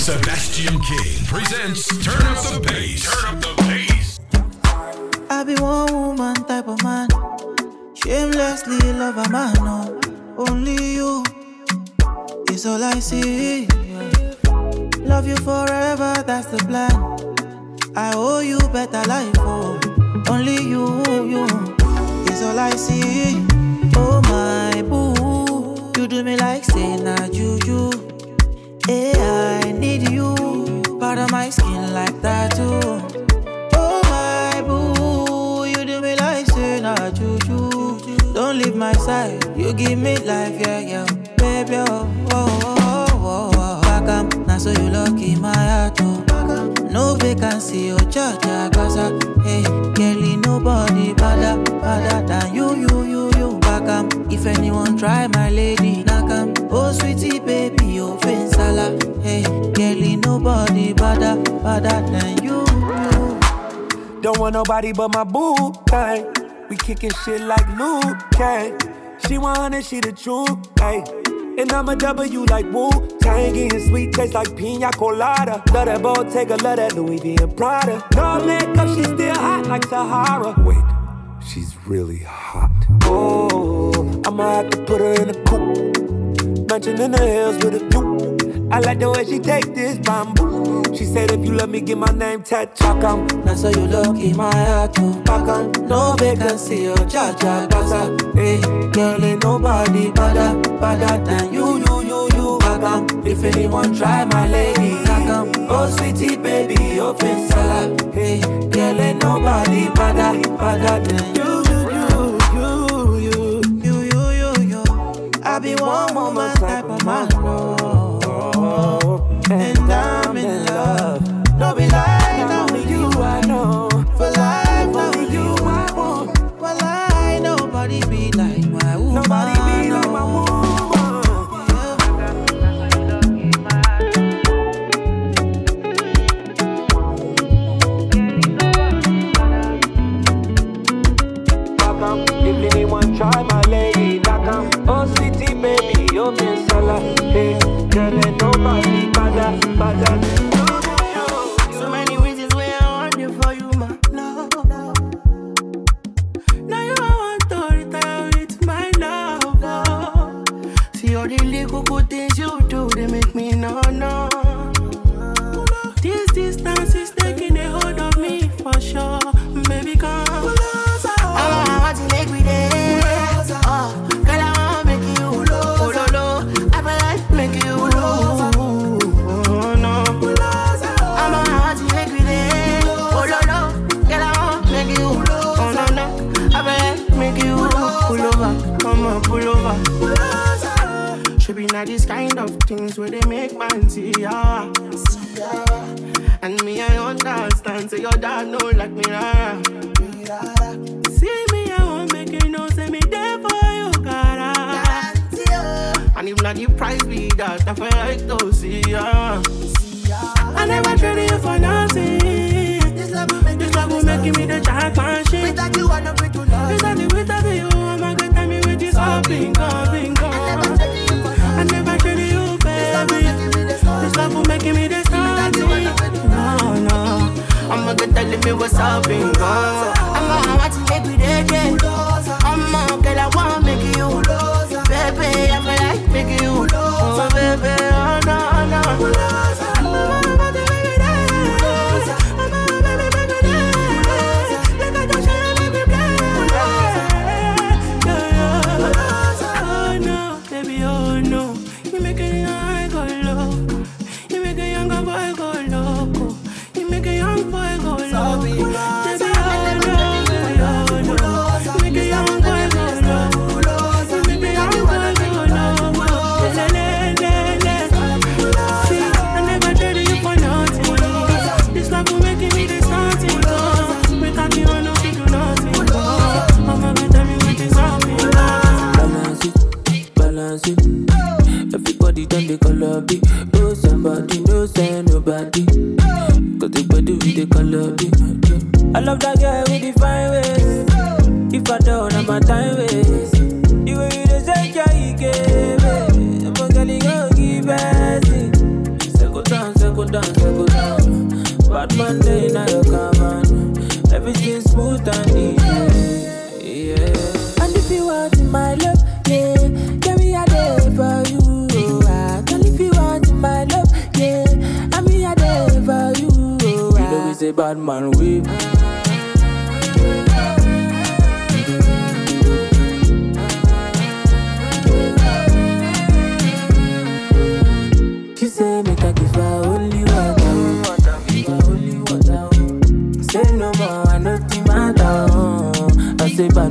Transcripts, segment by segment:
Sebastian King presents Turn Up the Bass. Turn Up the Bass. I be one woman type of man. Shamelessly love a man, no. Only you is all I see. Love you forever, that's the plan. I owe you better life, oh. Only you, you is all I see. Oh my boo, you do me like say na juju. Hey, I need you, part of my skin like that too. Oh my boo, you do me like say na juju. Don't leave my side, you give me life, yeah, yeah, baby, oh, oh, oh, oh, oh. Back up, now so you lucky my heart, oh. No vacancy, oh, judge, cause I, hey, girlie, nobody better, better than you, you, you, you. Back up, if anyone try my lady, knock 'em. Oh, sweetie, baby, oh, fin sala, hey, girlie, nobody better, better than you, you. Don't want nobody but my boo thing. We kicking shit like Luke Kang. She want she the truth, hey. And I'm a W like Wu Tang, getting sweet taste like pina colada. Love that Bottega, love that Louis V and Prada. No makeup, she still hot like Sahara. Wait, she's really hot. Oh, I'ma have to put her in a coupe. Mansion in the hills with a view. I like the way she take this bamboo. She said if you let me get my name tattooed. Now so you look in my heart to back on No vacancy oh, or cha cha casa Hey, girl ain't nobody better, better than you, you, you, you Back if anyone try my lady Back oh sweetie baby, open salad Hey, girl ain't nobody better, better than you, be one woman type of man, no And I'm in love over. Should be not this kind of things where they make man see ya. And me, I understand. Say your dad know like me, rara. See me, I won't make you know. Say me there for you, cara. And if not you price me that, I feel like to see ya. I never traded you for nothing. This love will make, this love will make me the jackpot shit. Without you, I don't to love. Without you, without you, with this all bingo, bingo. I never traded you, baby. This love will make me the. No, no. I'm a good telling me what's up, to make me the yeah. I'm a girl, I want to make you. Baby, I feel like make you. Oh, baby, oh, no, no. I'm a time waste. The way you your a girl, you go down, down. You on. Everything smooth and easy. Yeah. And if you want my love, yeah, carry a day for you. Girl, if you want my love, yeah, I'm here for you. You know we say bad man whip.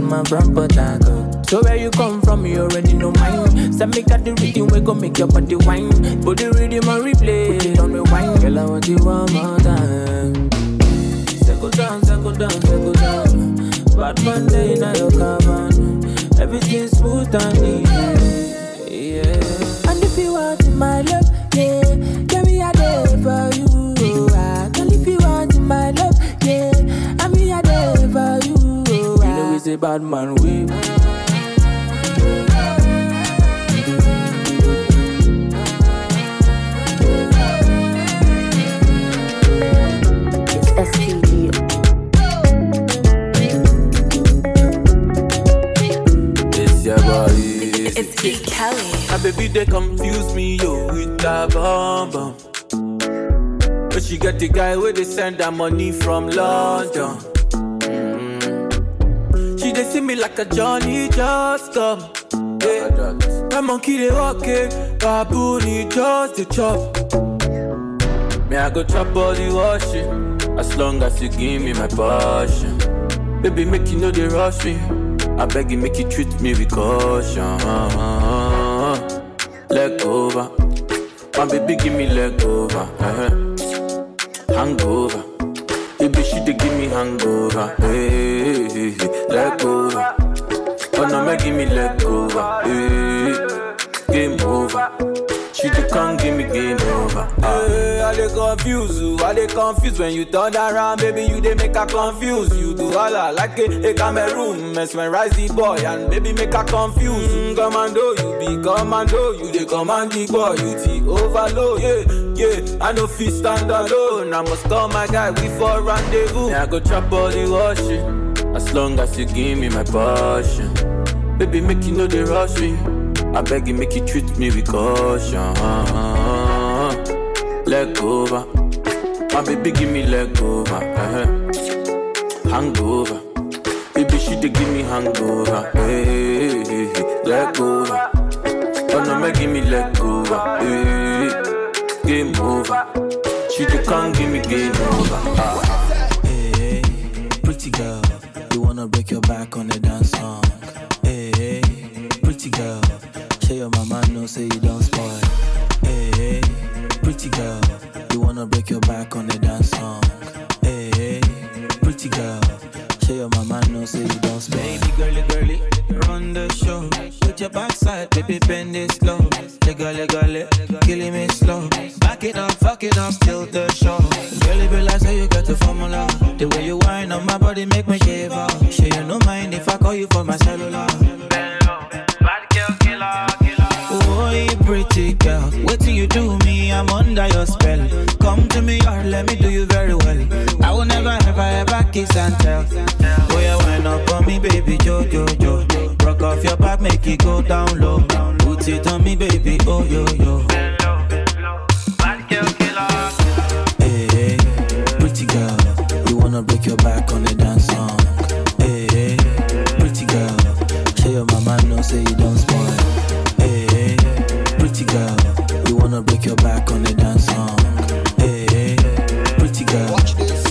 Port So where you come from, you already know mine. Say me got the rhythm, we gon' make your body wine. Put the rhythm on replay, put it on rewind. Girl, I want you one more time. Circle down, circle down, circle down. Bad man day now you come on. Everything smooth and easy. Yeah. And if you want my love, You know we say bad man whip. It's STG. It's your body. It's E. Kelly. My baby, they confuse me, yo, with that bomb bomb. But she got the guy where they send her money from London. See me like a Johnny just come. Yeah. My monkey they walk it, baboon he just the chop. Me I go chop all the washing, as long as you give me my passion. Baby, make you know they rush me. I beg you, make you treat me with caution. Leg over. My baby, give me leg over. uh Hangover. Baby, she dey give me hangover. Hey, hey, hey. leg over. Oh no, make give me leg over. Eh, hey, game over. She dey come give me game over. Hey, I dey confuse you, I dey confuse when you turn around, baby. You dey make her confuse. You do all I like a, a Cameroon, mesmerize the boy and baby make her confuse. Mm, commando, you be commando, you dey command the boy, you the overload. Yeah, yeah, I no fit stand alone. I must call my guy, we for rendezvous. Yeah, I go chop all the washing, as long as you give me my passion. Baby, make you know they rush me. I beg you, make you treat me with caution. Leg over. My baby, give me leg over. uh Hangover. Baby, she dey give me hangover. Hey, leg over. Oh no, make give me leg over. Hey, game over. She dey come give me game over. Ah. Hey, pretty girl, wanna break your back on the dance song. Hey, hey pretty girl, show your mama no say you don't spoil. Hey, hey pretty girl, you wanna break your back on the dance song. Hey, hey pretty girl, show your mama no say you don't spoil. Baby girly girly, run the show. Put your backside, baby bend it slow. Lega lega le, killing me slow. Back it up, fuck it up, still the show. Girl, be like say you got the formula. The way you whine on my body make me shiver. Sure you no mind if I call you for my cellular. Oh, you pretty girl, wait till you do me, I'm under your spell. Come to me, or let me do you very well. I will never, ever, ever kiss and tell. Oh, yeah, wind up on me, baby, jo, jo, jo. Rock off your back, make it go down low. Put it on me, baby, oh, yo, yo. Hey, pretty girl, you wanna break your back on the dance song. Hey, hey, pretty girl, show your mama know say you don't spoil. Wanna break your back on the dance song. Hey, hey, pretty girl,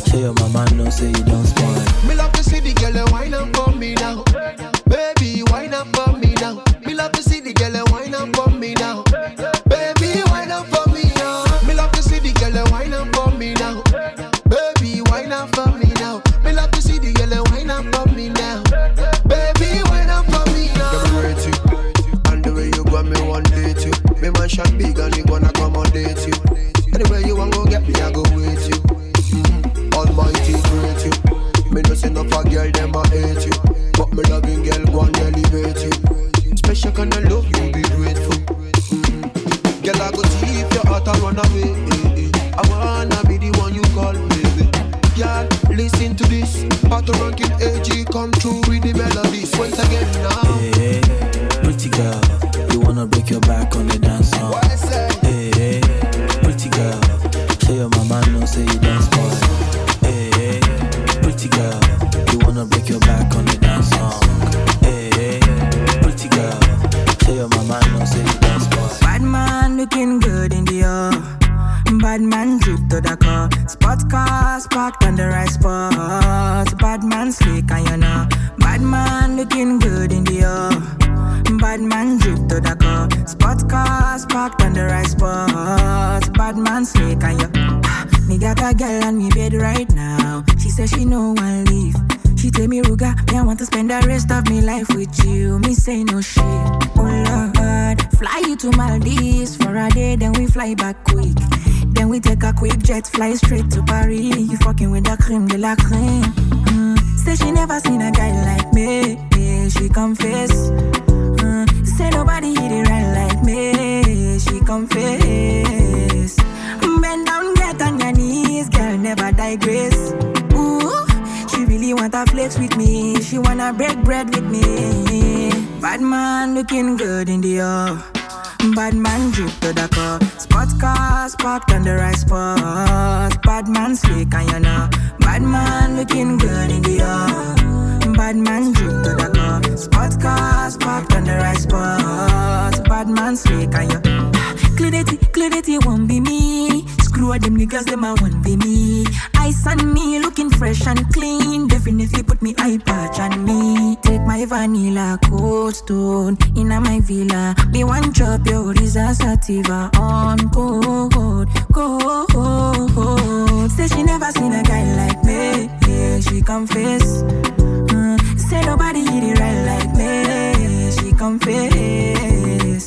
show your mama know say you don't spoil. Me love to see the girl wine up for on the right spot. Bad man slick and you know. Bad man looking good in the air. Bad man drip to the car. Spot cars parked on the right spot. Bad man slick and you. Ah, Me got a girl on me bed right now. She says she no one leave. She tell me, Ruga, me I want to spend the rest of me life with you. Me say no shit. Oh Lord, fly you to Maldives for a day, then we fly back quick. Then we take a quick jet, fly straight to Paris. You fucking with the cream de la creme. Mm. Say she never seen a guy like me. Yeah, she confess. Mm. Say nobody hit it right like me. She confess. Bend down, get on your knees, girl, never digress. She wanna flex with me. She wanna break bread with me. Bad man looking good in the air. Bad man drip to the car. Spot cars parked on the right spot. Bad man slick and you know. Bad man looking good in the air. Bad man drip to the car. Spot cars parked on the right spot. Bad man slick and you. Clarity, clarity won't be me. Screw them niggas, them a won't be me. Put me eye patch me. Take my vanilla cold stone in my villa. Me one drop your Risa Sativa on cold, cold. Say she never seen a guy like me. Yeah, she confess. Mm, say nobody hit it right like me. She confess.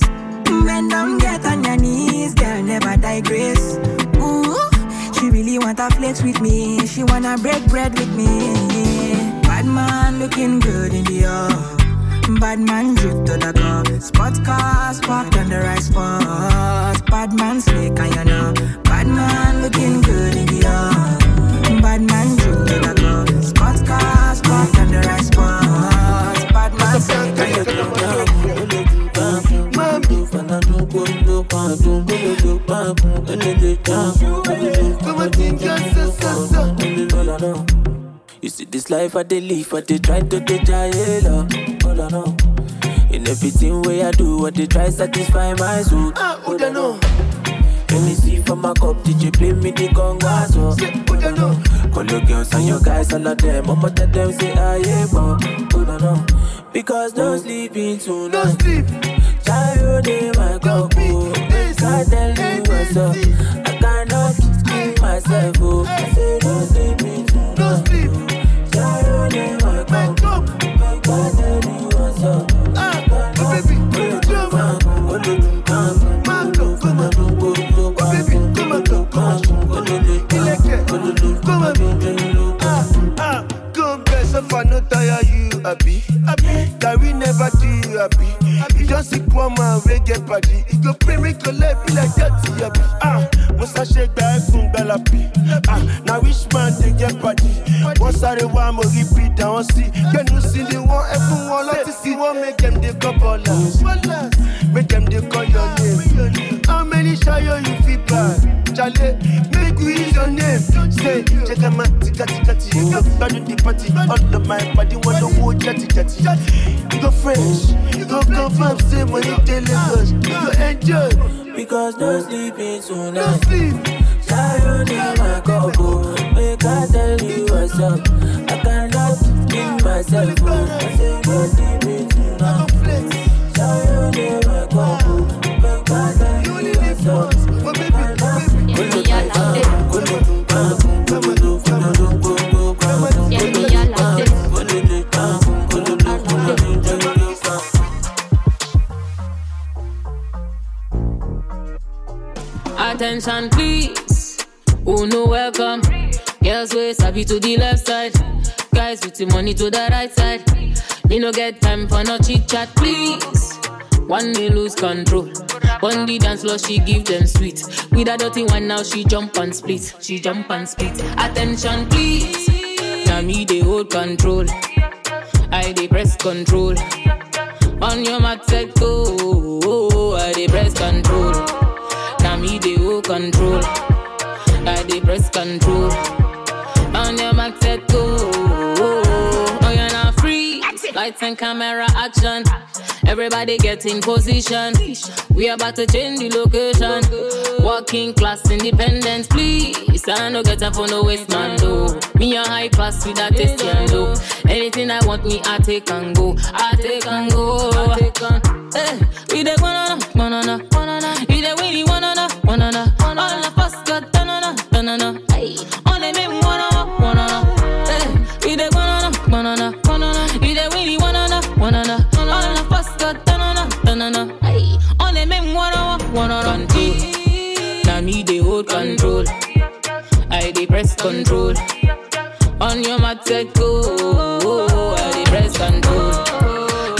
Bend down, get on your knees, girl, never digress. Ooh, she really wanna flex with me. She wanna break bread with me. Bad man looking good in the air. Bad man drip to the car. Spot cars parked on the right spot. Bad man slick and you know. Bad man looking good in the air. Bad man drip to the car. Spot cars parked on the right spot. Bad man slick and you know. You see this life I dey live, I dey try to dey try love. Hold on, no. In everything way I do, I dey try satisfy my soul. Ah, who da know? Let me see for my cup, did you play me the conga so? Who da know? Call your girls and your guys, all of them. I'ma tell them say I am but Hold on, no. Because no sleeping No tonight. sleep. Child in my cup, oh. I tell you what's up. I cannot keep myself, oh. I say no sleeping happy. Happy, that we never do happy. You just see one man reggae party. You go pray, your life be like that, happy. Ah, must I shake back from Galapi? Ah, now which man they get party? Once I the one more repeat, want see. Can you see the one everyone like to see? One make them they couple Make them they call your name. How many shayo you feel bad? Chale, Check my tika tika tika. You go back in the party. All of my body want to hold chatty chatty. You go fresh, you go confirm, say when you tell us. You go enjoy, Because no sleeping no tonight. sleep. Child in my cup. Make I tell you what's up. I cannot keep myself, oh. Eh? I say no sleeping tonight. go. Child in my cup. Make I tell You you only live what's up. Attention, please. Who no welcome? Girls way sabi to the left side. Guys with the money to the right side. Me no get time for no chit chat, please. One may lose control. On the dance floor, she give them sweet. With a dirty one now, she jump and split. She jump and split. Attention, please. Now me they hold control. I dey press control. On your mat set go, I dey press control. Me dey hold control. I dey press control. On your mat set go, oh you're not free. Lights and camera action. Everybody get in position. We about to change the location. Working class independence, please. I no get up for no waste man though. Me a high class with that taste and though. Anything I want me, I take and go. I take and go. I take and. Hey, we the banana, banana, banana. We the winnie control. On your mat set go. I dey press control.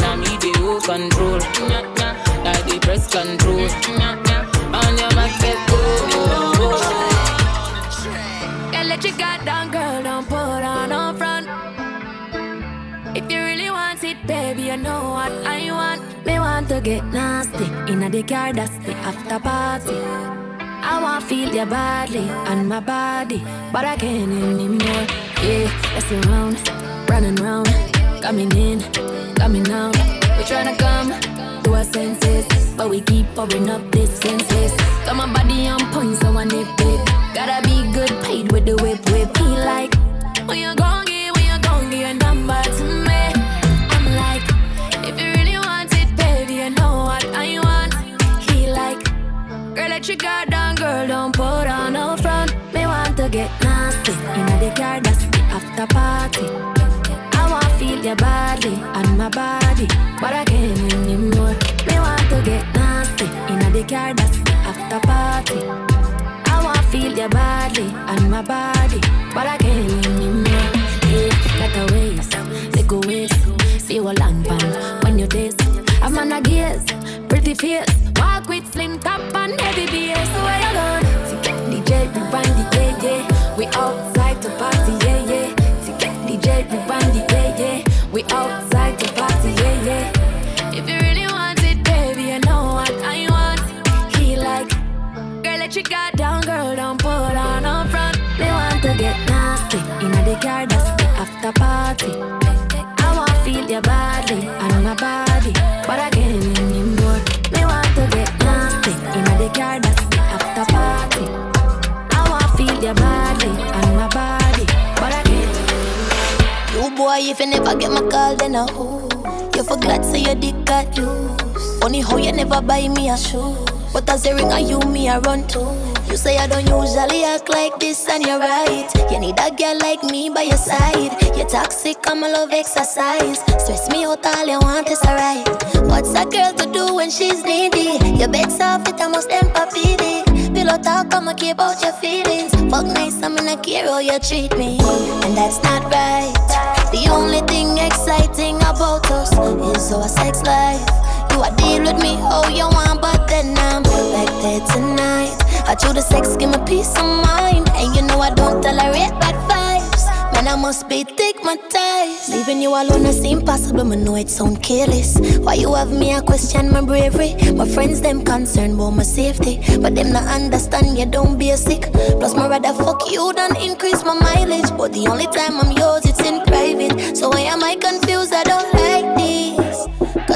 Now me dey hold control. I dey press control. On your mat set go. Yeah, let your guard down, girl, don't put on up front. If you really want it, baby, you know what I want. Me want to get nasty in a the car, the after party. I want feel your body and my body, but I can't anymore. Yeah, let's around, running round, coming in, coming out. We tryna come to our senses, but we keep pouring up this senseless. Got my body on point, so I nip it. Gotta be good, paid with the whip, whip. He like when you gon' my body, but I can't anymore. Me want to get nasty in the car, that's after party. I want feel your body and my body, but I can't anymore. Yeah, like a waste, take a waste, see what long pan when you taste. I'm on a gaze, pretty face. I want to feel your body and my body, but I can't anymore. Me want to get nasty in the car, that's the after party. I want to feel your body and my body, but I can't. You boy, if you never get my call, then I who? You forgot say your dick got loose. Funny how you never buy me a shoe. But as a ring, I you me I run to. You say I don't usually act like this, and you're right. You need a girl like me by your side. You're toxic, I'm a love exercise. Stress me out, all you want is a right. What's a girl to do when she's needy? Your bed's off, it I must empathy. Pillow talk, I'ma keep out your feelings. Fuck nice, I'm in a care how you treat me. And that's not right. The only thing exciting about us is our sex life. You are deal with me how you want, but then I'm back there tonight. I choose the sex, give me peace of mind. And you know I don't tolerate bad vibes. Man, I must be thick, my ties. Leaving you alone is impossible, but know it sound careless. Why you have me, I question my bravery. My friends, them concerned about my safety. But them not understand you don't be a sick. Plus, my rather fuck you than increase my mileage. But the only time I'm yours, it's in private. So why am I confused? I don't like.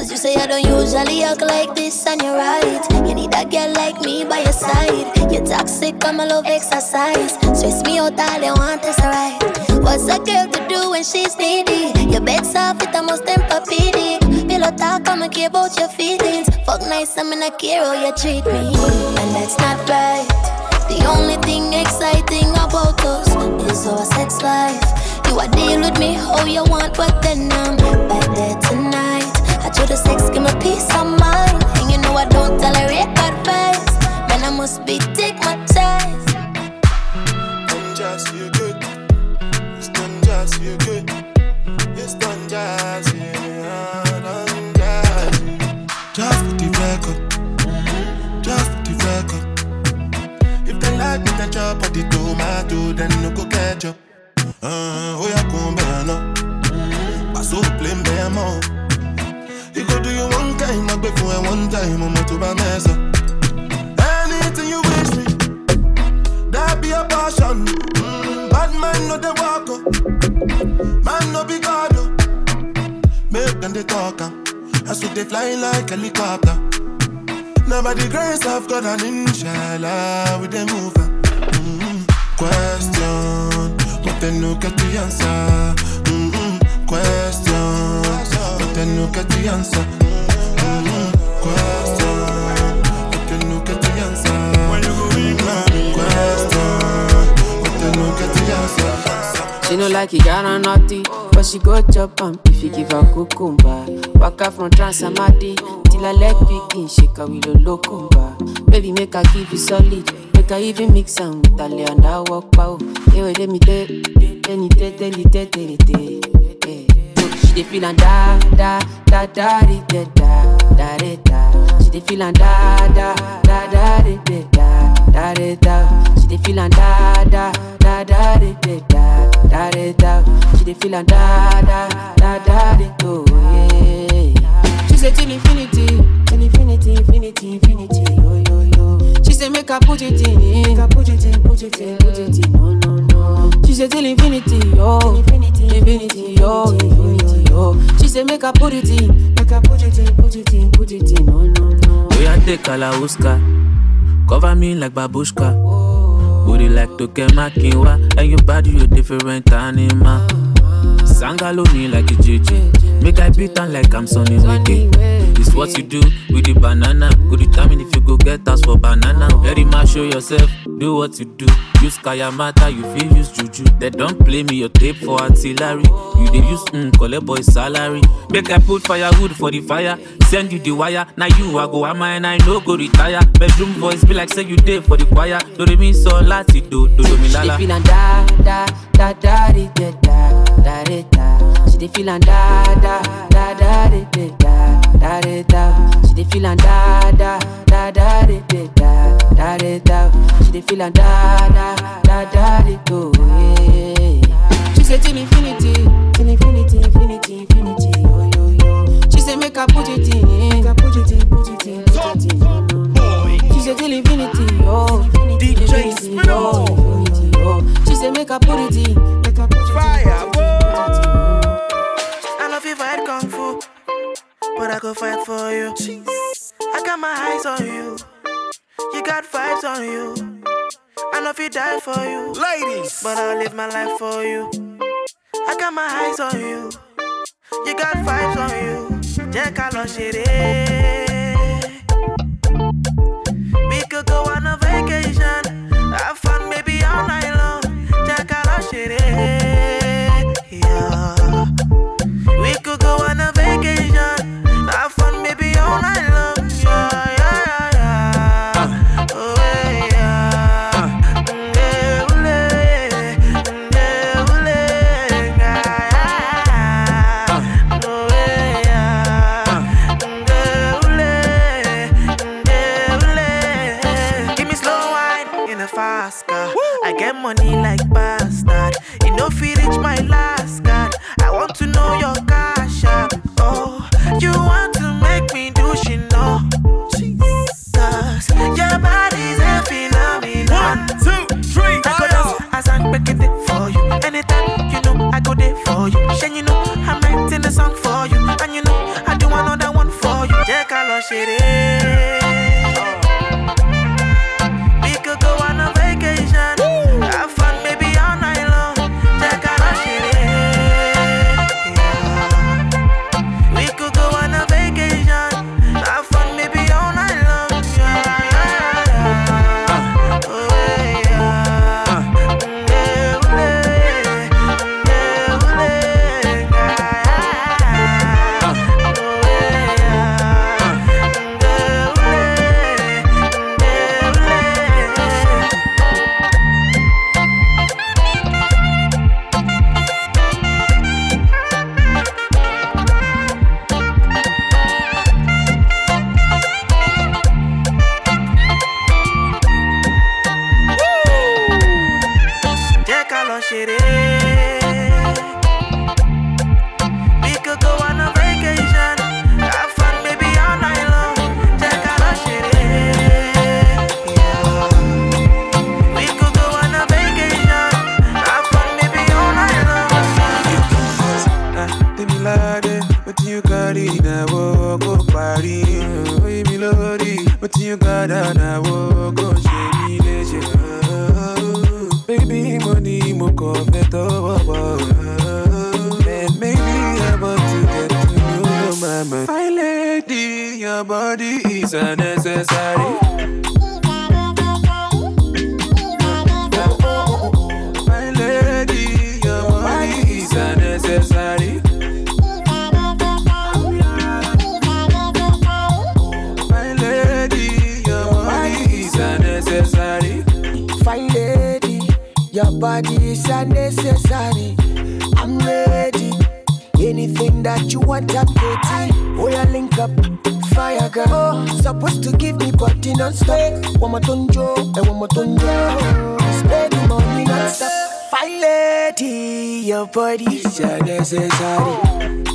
Cause you say I don't usually act like this, and you're right. You need a girl like me by your side. You're toxic, I'm a love exercise. Stress me out, all you want is right. What's a girl to do when she's needy? Your bed's off, it almost empathic. Pillow talk, I'ma care about your feelings. Fuck nice, I'm in a care how you treat me. And that's not right. The only thing exciting about us is our sex life. You are deal with me how you want, but then I'm back there tonight. The sex, give me peace of mind. And you know I don't tolerate bad vibes. Man, I must be take my feel good. It's just feel good. It's just yeah, done just. For the record. Just for the record. If they like me, then chop at the tomato, then no go catch up. Uh, time, I'm to my mess. Anything you wish me, that be a passion. Mm, bad man no they walk up, man no be God. Make them they talk, ah. as we they fly like helicopter. Now by the grace of God and inshallah, we they move. ah. Mm, question, but then look at the answer. Mm-mm, question, but then look at the answer. She no like it, got on naughty, but she go chop am if you give her cucumber. Waka from Transamadi till I leg begin shake her with a locumba. Baby, make her give you solid, make her even mix am with a and I walk pow. Hey, wait, let me tell, let me tell, tell, tell, tell, tell, tell. She dey feel and da da da da da da da da da. She dey feel and da da da da da da da da. She dey feel and da da da da di, da da da da. She dey feel and da da da da oh yeah. She say till infinity, till infinity, infinity, infinity, yo yo yo. She say make I put it in, make I put it in, put it in, put it in, no no no. She say till infinity, yo, infinity, infinity, yo, infinity, yo. She say make I put it in, make I put it in, put it in, put it in, no no no. We are take Kalauska, cover me like babushka. Oh, Booty like to get my kinwa, and your body you different animal. Sangalo me like a JJ, make I beat on like I'm Sonny Wike. It's what you do with the banana. Go determine if you go get us for banana. Very much show yourself, do what you do. Use Kayamata, you feel use Juju. They don't play me your tape for artillery. You they use mm, collect boy salary. Make I put firewood for the fire. Send you the wire. Now you I go am and I no go retire. Bedroom voice be like say you did for the choir. Do they mean so lati do do do me lala. da da da da da da da da da. She dey feel da da da da da da da da da. She dey feel da da da da da da da da da. She dey feel and da da da da di, oh. She say till infinity, till infinity, infinity, infinity, yo yo yo. She say make I put it in, make I put it in, put it in, put it in. She say till infinity, yo, infinity, infinity, yo, infinity, yo. She say make I put make I put it in, but I go fight for you. I got my eyes on you, you got vibes on you. I know if you die for you, ladies, but I'll live my life for you. I got my eyes on you, you got vibes on you. Jẹ́ ká lọ ṣeré. lórí ìnáwó kó parí oyin mi lórí mo ti yàn gàdá náwó kó ṣe mí. Baby, money, ní mo kàn maybe I want to get to know my man. My lady, your body is unnecessary. are necessary. I'm ready. Anything that you want, I'm getting. Oh, yeah, link up. Fire girl. Oh, supposed to give me body non-stop. One more tonjo, and one more tonjo. the money non-stop. Fire lady, your body's necessary.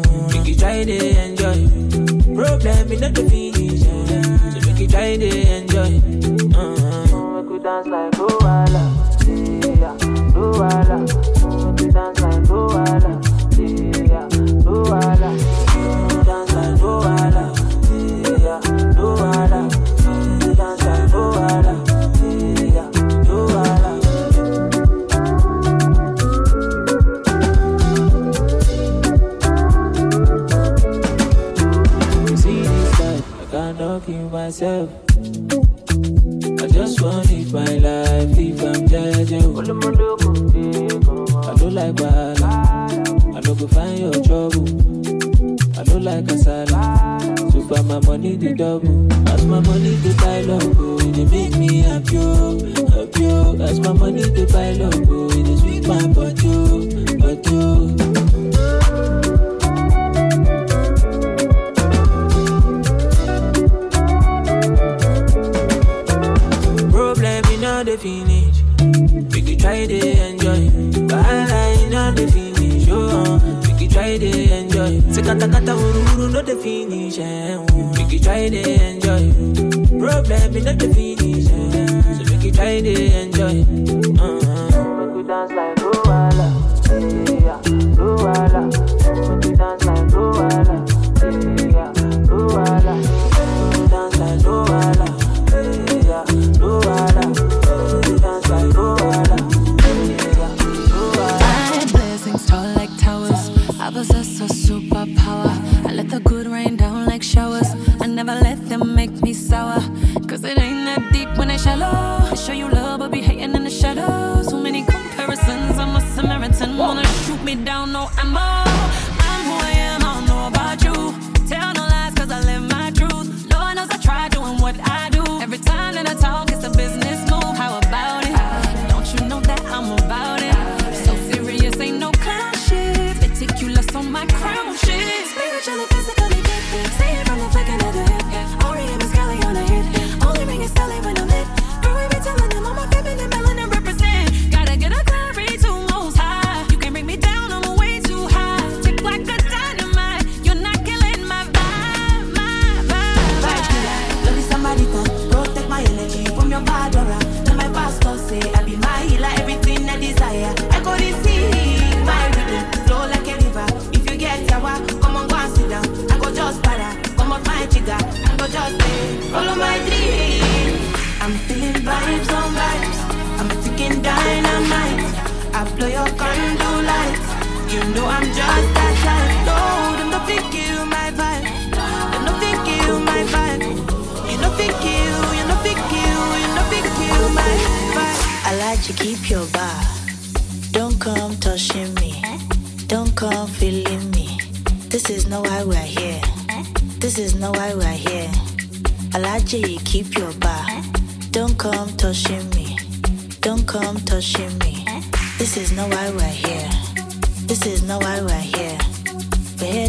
try to enjoy. Problem is not the finish. So make you try to enjoy. Uh-huh. Make you dance like Luala. Yeah, enjoy. Uh-huh. Make we dance like Luala, yeah, Luala.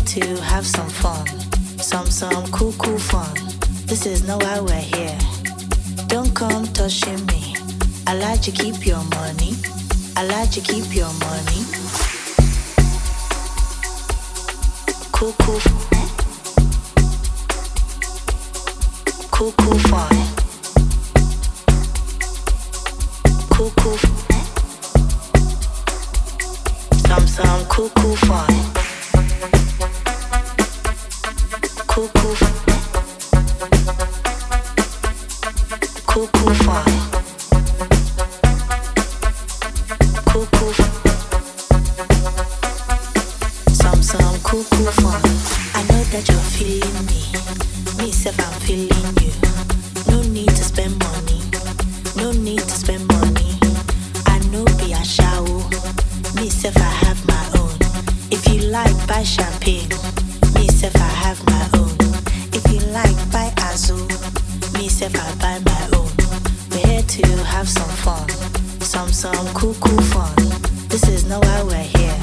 to have some fun. Some, some cool, cool fun. This is not why we're here. Don't come touching me. I like to keep your money. I like to keep your money. Cool, cool. Cool, cool fun. Cool, cool. Some, some cool, cool fun. myself, I buy my own. Oh. We're here to have some fun, some some cool cool fun. This is not why we're here.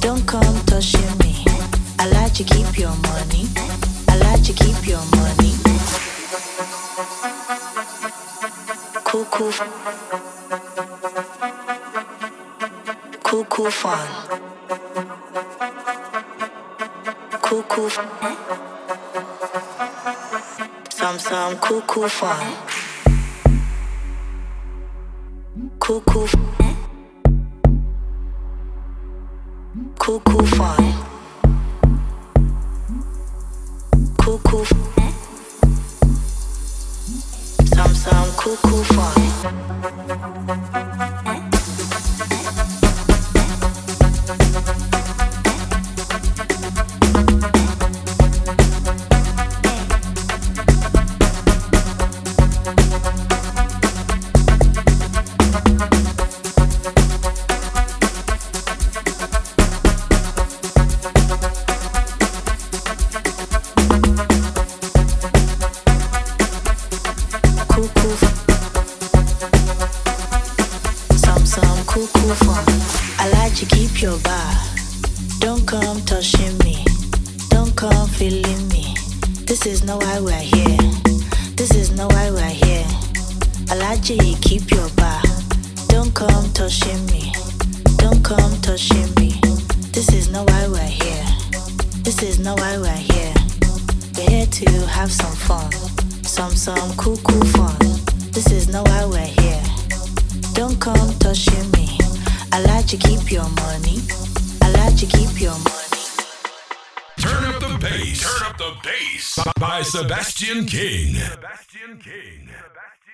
Don't come touching me. I like to keep your money. I like to keep your money. Cool cool. Cool cool fun. Cool cool. Fun. Coucou, coucou, coucou, That's